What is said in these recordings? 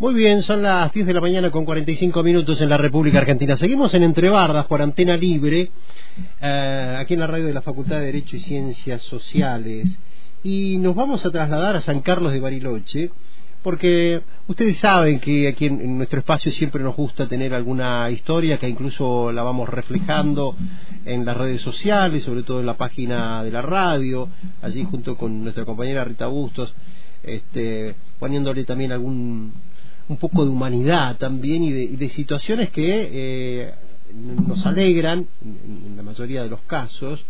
Muy bien, son las 10 de la mañana con 45 minutos en la República Argentina. Seguimos en Entre Bardas por Libre, eh, aquí en la radio de la Facultad de Derecho y Ciencias Sociales. Y nos vamos a trasladar a San Carlos de Bariloche, porque ustedes saben que aquí en, nuestro espacio siempre nos gusta tener alguna historia que incluso la vamos reflejando en las redes sociales, sobre todo en la página de la radio, allí junto con nuestra compañera Rita Bustos, este, poniéndole también algún un poco de humanidad también y de, situaciones que eh, nos alegran en, la mayoría de los casos.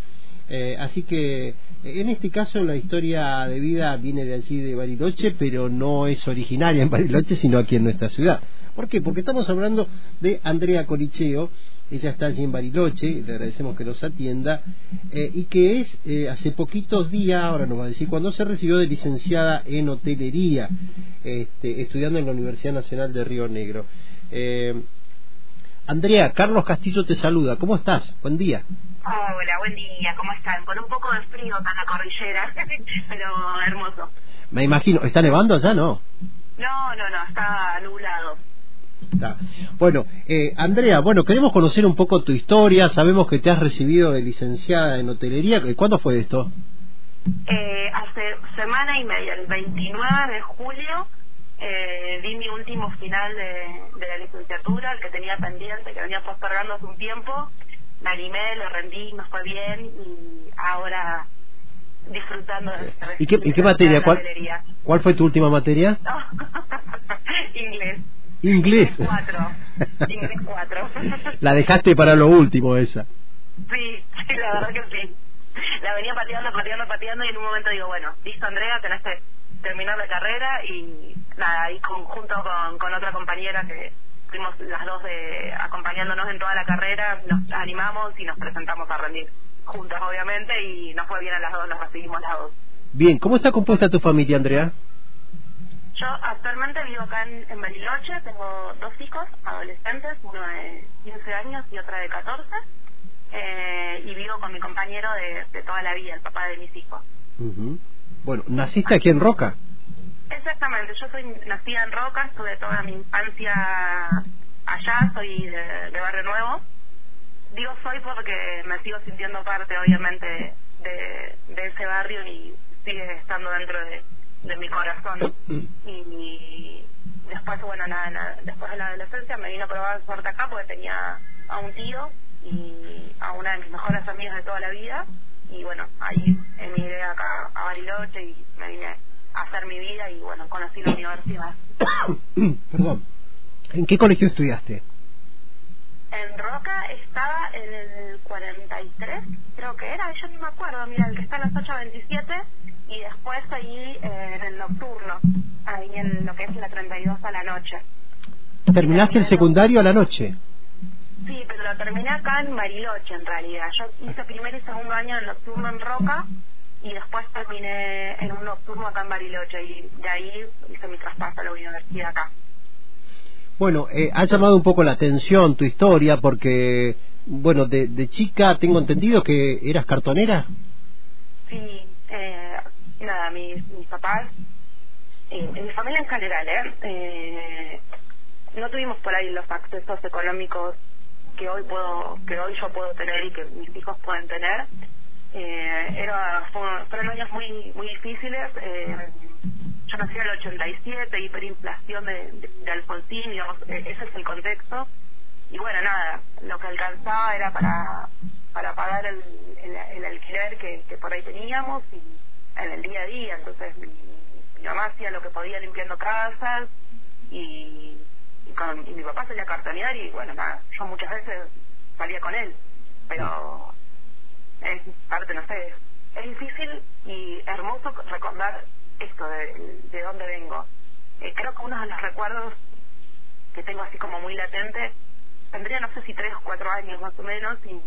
Eh, así que en este caso la historia de vida viene de allí de Bariloche, pero no es originaria en Bariloche, sino aquí en nuestra ciudad. ¿Por qué? Porque estamos hablando de Andrea Colicheo, ella está allí en Bariloche, le agradecemos que nos atienda, eh, y que es eh, hace poquitos días, ahora nos va a decir, cuando se recibió de licenciada en hotelería, este, estudiando en la Universidad Nacional de Río Negro. Eh, Andrea, Carlos Castillo te saluda, ¿cómo estás? Buen día. Hola, buen día, ¿cómo están? Con un poco de frío acá en la cordillera, pero hermoso. Me imagino, ¿está nevando allá, no? No, no, no, está nublado. Bueno, eh, Andrea, bueno, queremos conocer un poco tu historia. Sabemos que te has recibido de licenciada en hotelería. ¿Cuándo fue esto? Eh, hace semana y media, el 29 de julio, eh, di mi último final de, la licenciatura, el que tenía pendiente, que venía postergando hace un tiempo. Me animé, lo rendí, me fue bien y ahora disfrutando de ¿Y qué, ¿y qué materia? ¿Cuál, ¿Cuál fue tu última materia? Inglés. Inglés. Inglés 4. La dejaste para lo último esa. Sí, sí, la verdad que sí. La venía pateando, pateando, pateando y en un momento digo, bueno, listo Andrea, tenés que terminar la carrera y nada, ahí junto con, con otra compañera que fuimos las dos de, acompañándonos en toda la carrera, nos animamos y nos presentamos a rendir juntas obviamente y nos fue bien a las dos, nos recibimos las dos. Bien, ¿cómo está compuesta tu familia Andrea? Yo actualmente vivo acá en, Bariloche, tengo dos hijos adolescentes, uno de 15 años y otra de 14, eh, y vivo con mi compañero de, toda la vida, el papá de mis hijos. Bueno, ¿naciste aquí en Roca? Exactamente, yo soy nacida en Roca, estuve toda mi infancia allá, soy de, Barrio Nuevo. Digo soy porque me sigo sintiendo parte, obviamente, de ese barrio y sigue estando dentro de de mi corazón. Y después, bueno, nada, después de la adolescencia me vino a probar suerte acá porque tenía a un tío y a una de mis mejores amigas de toda la vida. Y bueno, ahí emigré acá a Bariloche y me vine a hacer mi vida y bueno, conocí la universidad. Perdón. ¿En qué colegio estudiaste? En Roca estaba en el 43, creo que era, yo no me acuerdo, mira, el que está en las 827 y después ahí eh, en el nocturno, ahí en lo que es la 32 a la noche. ¿Terminaste el secundario a la noche? Sí, pero lo terminé acá en Bariloche en realidad. Yo hice primer y segundo año en nocturno en Roca y después terminé en un nocturno acá en Bariloche y de ahí hice mi traspaso a la universidad acá. Bueno, eh, ha llamado un poco la atención tu historia porque, bueno, de, de chica tengo entendido que eras cartonera. Sí, eh, nada, mis, mis papás, en mi familia en general, ¿eh? ¿eh? no tuvimos por ahí los accesos económicos que hoy puedo, que hoy yo puedo tener y que mis hijos pueden tener. Eh, era, fueron años muy muy difíciles. Eh, yo nací en el 87, hiperinflación de, de, Alfonsín, digamos, e, ese es el contexto. Y bueno, nada, lo que alcanzaba era para para pagar el, el, alquiler que, por ahí teníamos y en el día a día, entonces mi, mamá hacía lo que podía limpiando casas y, y, con, y mi papá salía a cartonear y bueno, nada, yo muchas veces salía con él, pero es parte, no sé, es difícil y hermoso recordar esto de, de dónde vengo. Eh, creo que uno de los recuerdos que tengo así como muy latente, tendría no sé si tres o cuatro años más o menos, y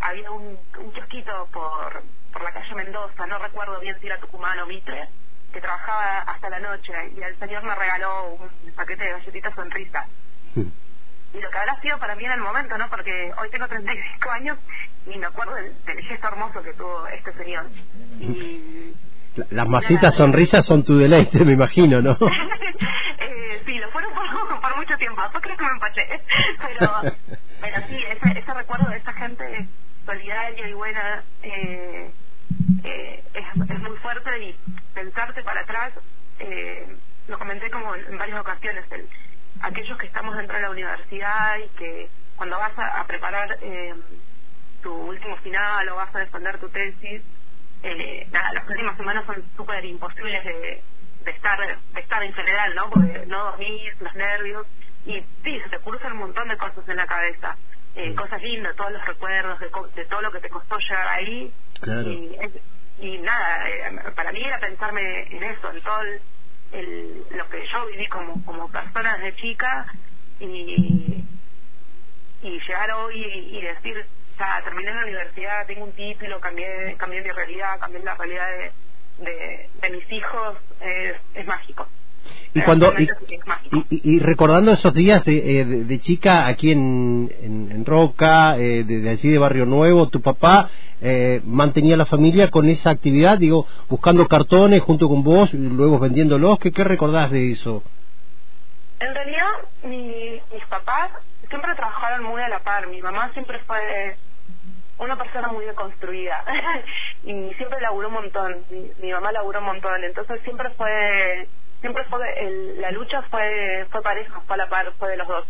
había un, un kiosquito por por la calle Mendoza, no recuerdo bien si era Tucumán o Mitre, que trabajaba hasta la noche y el señor me regaló un paquete de galletitas sonrisa. Y lo que habrá sido para mí en el momento, ¿no? Porque hoy tengo 35 años y me acuerdo del, gesto hermoso que tuvo este señor. Y, Las masitas sonrisas son tu deleite, me imagino, ¿no? eh, sí, lo fueron por tiempo, después creo que me empaché. Pero, pero sí, ese, recuerdo de esa gente solidaria y buena eh, eh, es, es muy fuerte y pensarte para atrás, eh, lo comenté como en varias ocasiones, el, aquellos que estamos dentro de la universidad y que cuando vas a, preparar eh, tu último final o vas a defender tu tesis, eh, nada, las últimas semanas son súper imposibles de, de estar de estar en general, ¿no? Porque no dormís, los nervios, y sí, se te cruzan un montón de cosas en la cabeza. Eh, cosas lindas, todos los recuerdos de, de, todo lo que te costó llegar ahí. Y, y nada, eh, para mí era pensarme en eso, en todo el, lo que yo viví como, como persona desde chica y, y llegar hoy y, decir, terminé la universidad, tengo un título, cambié, cambié mi realidad, cambié la realidad de, de, mis hijos, es, es mágico. Y cuando y, recordando esos días de, eh, de, chica aquí en, en, Roca, eh, de, allí de Barrio Nuevo, tu papá eh, mantenía la familia con esa actividad, digo, buscando cartones junto con vos, y luego vendiéndolos. ¿Qué, qué recordás de eso? En realidad, mis papás siempre trabajaron muy a la par. Mi mamá siempre fue una persona muy deconstruida y siempre laburó un montón. Mi, mi mamá laburó un montón, entonces siempre fue siempre fue el, la lucha fue fue pareja, fue a la par, fue de los dos.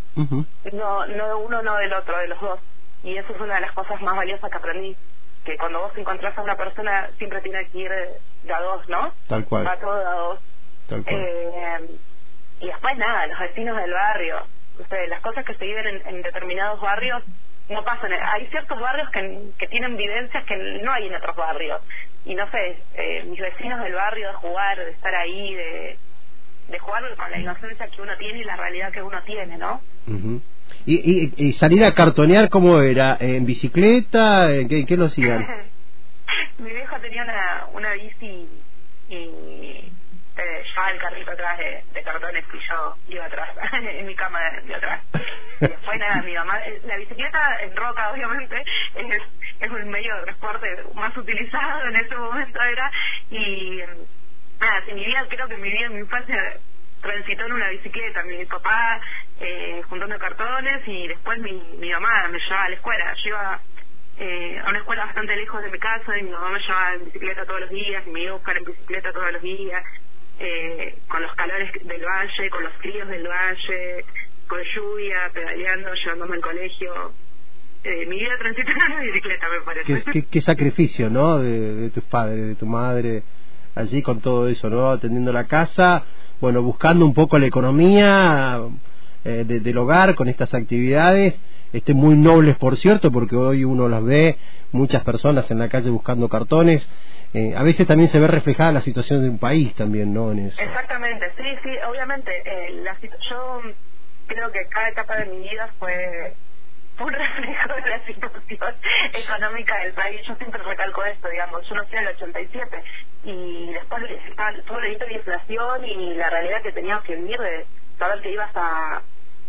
No no de uno, no del otro, de los dos. Y eso es una de las cosas más valiosas que aprendí, que cuando vos encontrás a una persona siempre tiene que ir de a dos, ¿no? Tal cual. Va todo de a dos. Tal cual. Eh, y después nada, los vecinos del barrio, ustedes, las cosas que se viven en, en determinados barrios no pasan. Hay ciertos barrios que, que tienen vivencias que no hay en otros barrios. Y no sé, eh, mis vecinos del barrio, de jugar, de estar ahí, de, de jugar con la inocencia que uno tiene y la realidad que uno tiene, ¿no? ¿Y, y, salir a cartonear cómo era? ¿En bicicleta? ¿En qué, qué lo hacían? Mi viejo tenía una, una bici y el carrito atrás de, cartones y yo iba atrás, en mi cama de, atrás. Y después nada, mi mamá, la bicicleta en roca obviamente es, es un medio de transporte más utilizado en ese momento era y nada, si mi vida, creo que mi vida mi infancia transitó en una bicicleta, mi papá eh, juntando cartones y después mi, mi mamá me llevaba a la escuela. Yo iba eh, a una escuela bastante lejos de mi casa y mi mamá me llevaba en bicicleta todos los días y me iba a buscar en bicicleta todos los días, eh, con los calores del valle, con los fríos del valle, con lluvia, pedaleando, llevándome al colegio. Eh, mi vida transitó en bicicleta, me parece. Qué, qué, sacrificio, ¿no? De, de tus padres, de tu madre allí con todo eso, ¿no? Atendiendo la casa, bueno, buscando un poco la economía eh, del hogar con estas actividades, este, muy nobles por cierto, porque hoy uno las ve, muchas personas en la calle buscando cartones. Eh, a veces también se ve reflejada la situación de un país también, ¿no? En eso. Exactamente, sí, sí, obviamente. Eh, la yo creo que cada etapa de mi vida fue un reflejo de la situación económica del país. Yo siempre recalco esto, digamos, yo nací en el 87 y después estaba todo el de inflación y la realidad que teníamos que vivir de saber que ibas a,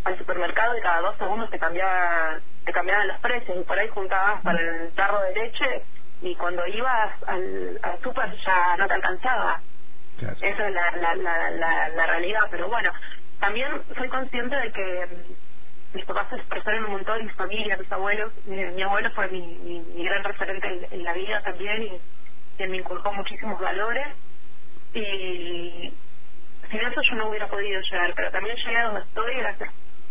al supermercado y cada dos segundos te cambiaban, te cambiaban los precios y por ahí juntabas para el tarro de leche y cuando ibas al, al super ya no te alcanzaba. Esa es la, la, la, la, realidad, pero bueno, también soy consciente de que mis papás se expresaron un montón, mi familia, mis abuelos, mi, abuelo fue mi, mi, gran referente en, la vida también y quien me inculcó muchísimos valores y sin eso yo no hubiera podido llegar, pero también llegué a donde estoy gracias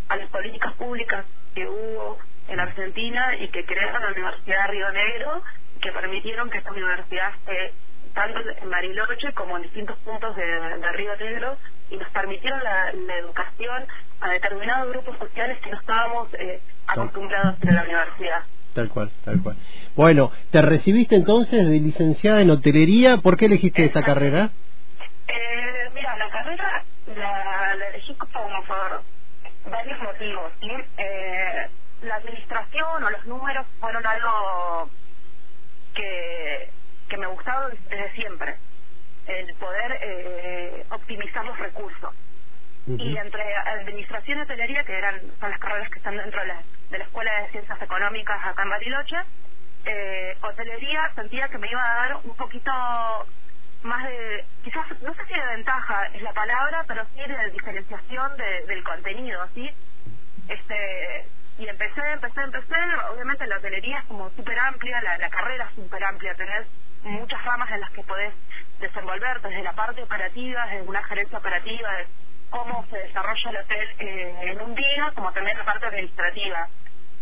a las políticas públicas que hubo en Argentina y que crearon la Universidad de Río Negro, que permitieron que esta universidad esté tanto en Bariloche como en distintos puntos de, de Río Negro y nos permitieron la, educación a determinados grupos sociales que no estábamos eh, acostumbrados en la universidad. Tal cual, tal cual. Bueno, ¿te recibiste entonces de licenciada en hotelería? ¿Por qué elegiste esta carrera? Eh, mira, la carrera la, elegí como por varios motivos. Eh, la administración o los números fueron algo que, que me gustaba desde siempre. El poder eh, optimizar los recursos. Y entre administración y hotelería, que eran son las carreras que están dentro de la, de la Escuela de Ciencias Económicas acá en Bariloche, eh, hotelería sentía que me iba a dar un poquito más de, quizás, no sé si de ventaja es la palabra, pero sí de diferenciación del contenido, ¿sí? Este, y empecé, empecé, empecé, obviamente la hotelería es como súper amplia, la, carrera es súper amplia, tenés muchas ramas en las que podés desenvolverte, desde la parte operativa, desde una gerencia operativa, de cómo se desarrolla el hotel eh, en un día, como también la parte administrativa.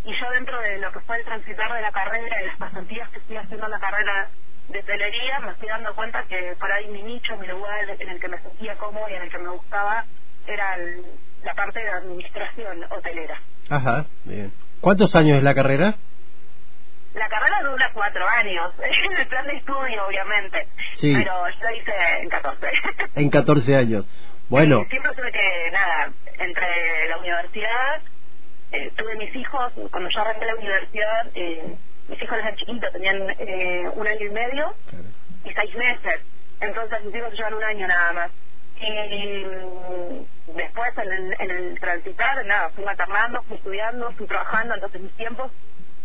Y yo dentro de lo que fue el transitar de la carrera y las pasantías que estoy haciendo en la carrera de hotelería, me estoy dando cuenta que por ahí mi nicho, mi lugar en el que me sentía cómodo y en el que me gustaba, era la parte de administración hotelera. Ajá, bien. ¿Cuántos años es la carrera? La carrera dura cuatro años, en el plan de estudio, obviamente. Sí. Pero yo la hice en 14. en 14 años. Bueno. siempre tuve que, nada, entre la universidad, eh, tuve mis hijos, cuando yo arranqué la universidad, eh, mis hijos eran chiquitos, tenían eh, un año y medio y seis meses. Entonces mis hijos llevan un año nada más. Y después en el, en el transitar, nada, fui maternando, fui estudiando, fui trabajando, entonces mis tiempos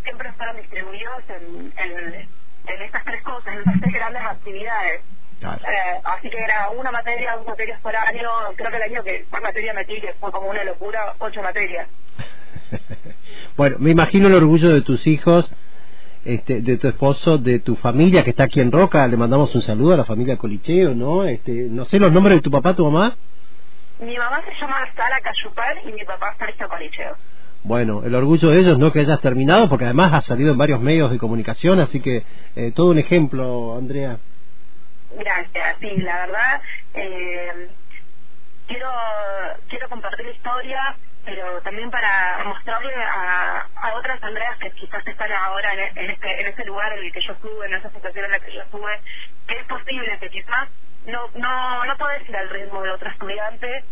siempre fueron distribuidos en, en, en estas tres cosas, en estas tres grandes actividades. Eh, así que era una materia, dos materias por año. Creo que el año que más materia metí, que fue como una locura, ocho materias. bueno, me imagino el orgullo de tus hijos, este, de tu esposo, de tu familia que está aquí en Roca. Le mandamos un saludo a la familia Colicheo, ¿no? Este, no sé los nombres de tu papá, tu mamá. Mi mamá se llama Sara Cayupar y mi papá Sergio Colicheo. Bueno, el orgullo de ellos, no que hayas terminado, porque además has salido en varios medios de comunicación, así que eh, todo un ejemplo, Andrea. Gracias, sí, la verdad, eh, quiero, quiero compartir la historia, pero también para mostrarle a, a otras Andreas que quizás están ahora en, en, este, en este lugar en el que yo estuve, en esa situación en la que yo estuve, que es posible que quizás no, no, no puedes ir al ritmo de otro estudiante,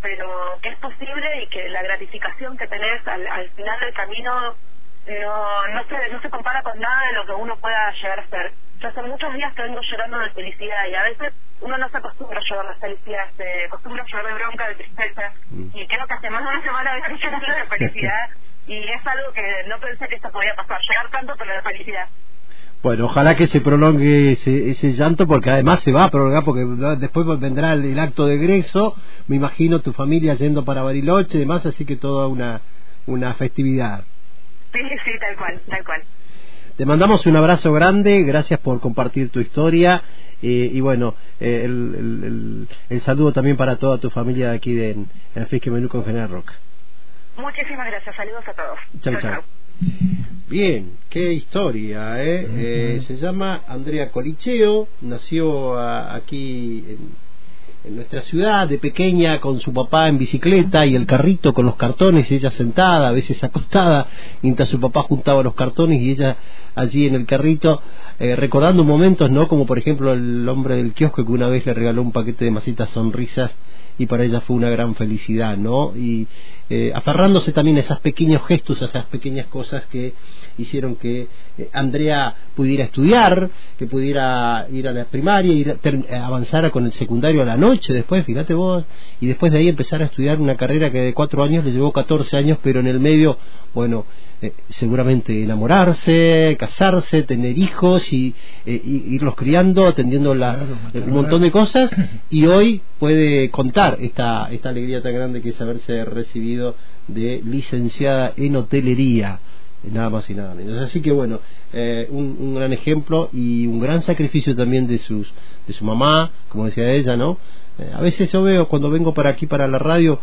pero que es posible y que la gratificación que tenés al, al final del camino no, no, se, no se compara con nada de lo que uno pueda llegar a ser. Yo hace muchos días que vengo llorando de felicidad y a veces uno no se acostumbra a llorar de felicidad, se acostumbra a llorar de bronca, de tristeza mm. y creo que hace más de una semana estoy llorando de felicidad y es algo que no pensé que esto podía pasar, llorar tanto pero de felicidad. Bueno, ojalá que se prolongue ese, ese, llanto porque además se va a prolongar porque después vendrá el, acto de egreso, me imagino tu familia yendo para Bariloche y demás, así que toda una, una festividad. Sí, sí, tal cual, tal cual. Te mandamos un abrazo grande, gracias por compartir tu historia eh, y bueno, eh, el, el, saludo también para toda tu familia de aquí de, en, Fisque Menú con General Rock. Muchísimas gracias, saludos a todos. Chao, chao. Bien, qué historia, ¿eh? eh se llama Andrea Colicheo, nació aquí en, nuestra ciudad de pequeña con su papá en bicicleta y el carrito con los cartones, ella sentada, a veces acostada, mientras su papá juntaba los cartones y ella allí en el carrito, eh, recordando momentos, ¿no? Como por ejemplo el hombre del kiosco que una vez le regaló un paquete de masitas sonrisas y para ella fue una gran felicidad, ¿no? Y eh, aferrándose también a esos pequeños gestos, a esas pequeñas cosas que hicieron que eh, Andrea pudiera estudiar, que pudiera ir a la primaria, ir a, avanzara con el secundario a la noche después, fíjate vos, y después de ahí empezar a estudiar una carrera que de cuatro años le llevó 14 años, pero en el medio, bueno, eh, seguramente enamorarse, casarse, tener hijos y, eh, irlos criando, atendiendo la, un montón de cosas y hoy puede contar esta, esta alegría tan grande que es haberse recibido de licenciada en hotelería nada más y nada menos. Así que bueno, eh, un, un, gran ejemplo y un gran sacrificio también de sus de su mamá, como decía ella, ¿no? a veces yo veo cuando vengo para aquí para la radio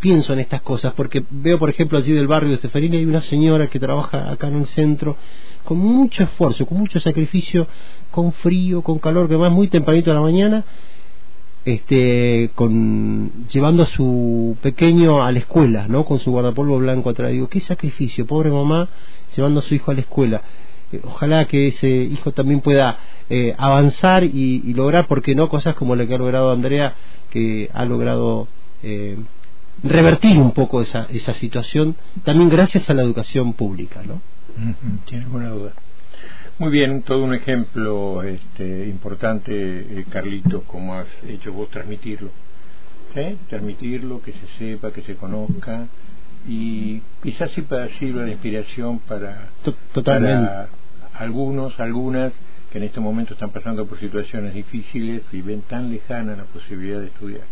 pienso en estas cosas, porque veo, por ejemplo, allí del barrio de Estefanía hay una señora que trabaja acá en el centro con mucho esfuerzo, con mucho sacrificio, con frío, con calor, que va muy tempranito a la mañana, este, con, llevando a su pequeño a la escuela, ¿no? Con su guardapolvo blanco atrás. Digo, qué sacrificio, pobre mamá, llevando a su hijo a la escuela. Eh, ojalá que ese hijo también pueda eh, avanzar y, y, lograr, porque no, cosas como la que ha logrado Andrea, que ha logrado eh, revertir un poco esa, esa situación, también gracias a la educación pública, ¿no? Tiene buena duda. Muy bien, todo un ejemplo este, importante, eh, Carlitos, como has hecho vos transmitirlo. Transmitirlo, que se sepa, que se conozca y quizás sirva de inspiración para, para algunos, algunas que en este momento están pasando por situaciones difíciles y ven tan lejana la posibilidad de estudiar.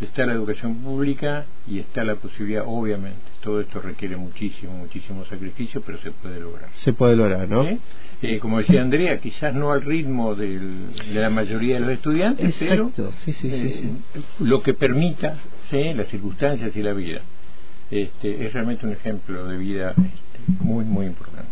Está la educación pública y está la posibilidad, obviamente, todo esto requiere muchísimo, muchísimo sacrificio, pero se puede lograr. Se puede lograr, ¿no? Eh, como decía Andrea, quizás no al ritmo de la mayoría de los estudiantes, pero sí, sí, sí, eh, lo que permita las circunstancias y la vida. Este, es realmente un ejemplo de vida este, muy, muy importante.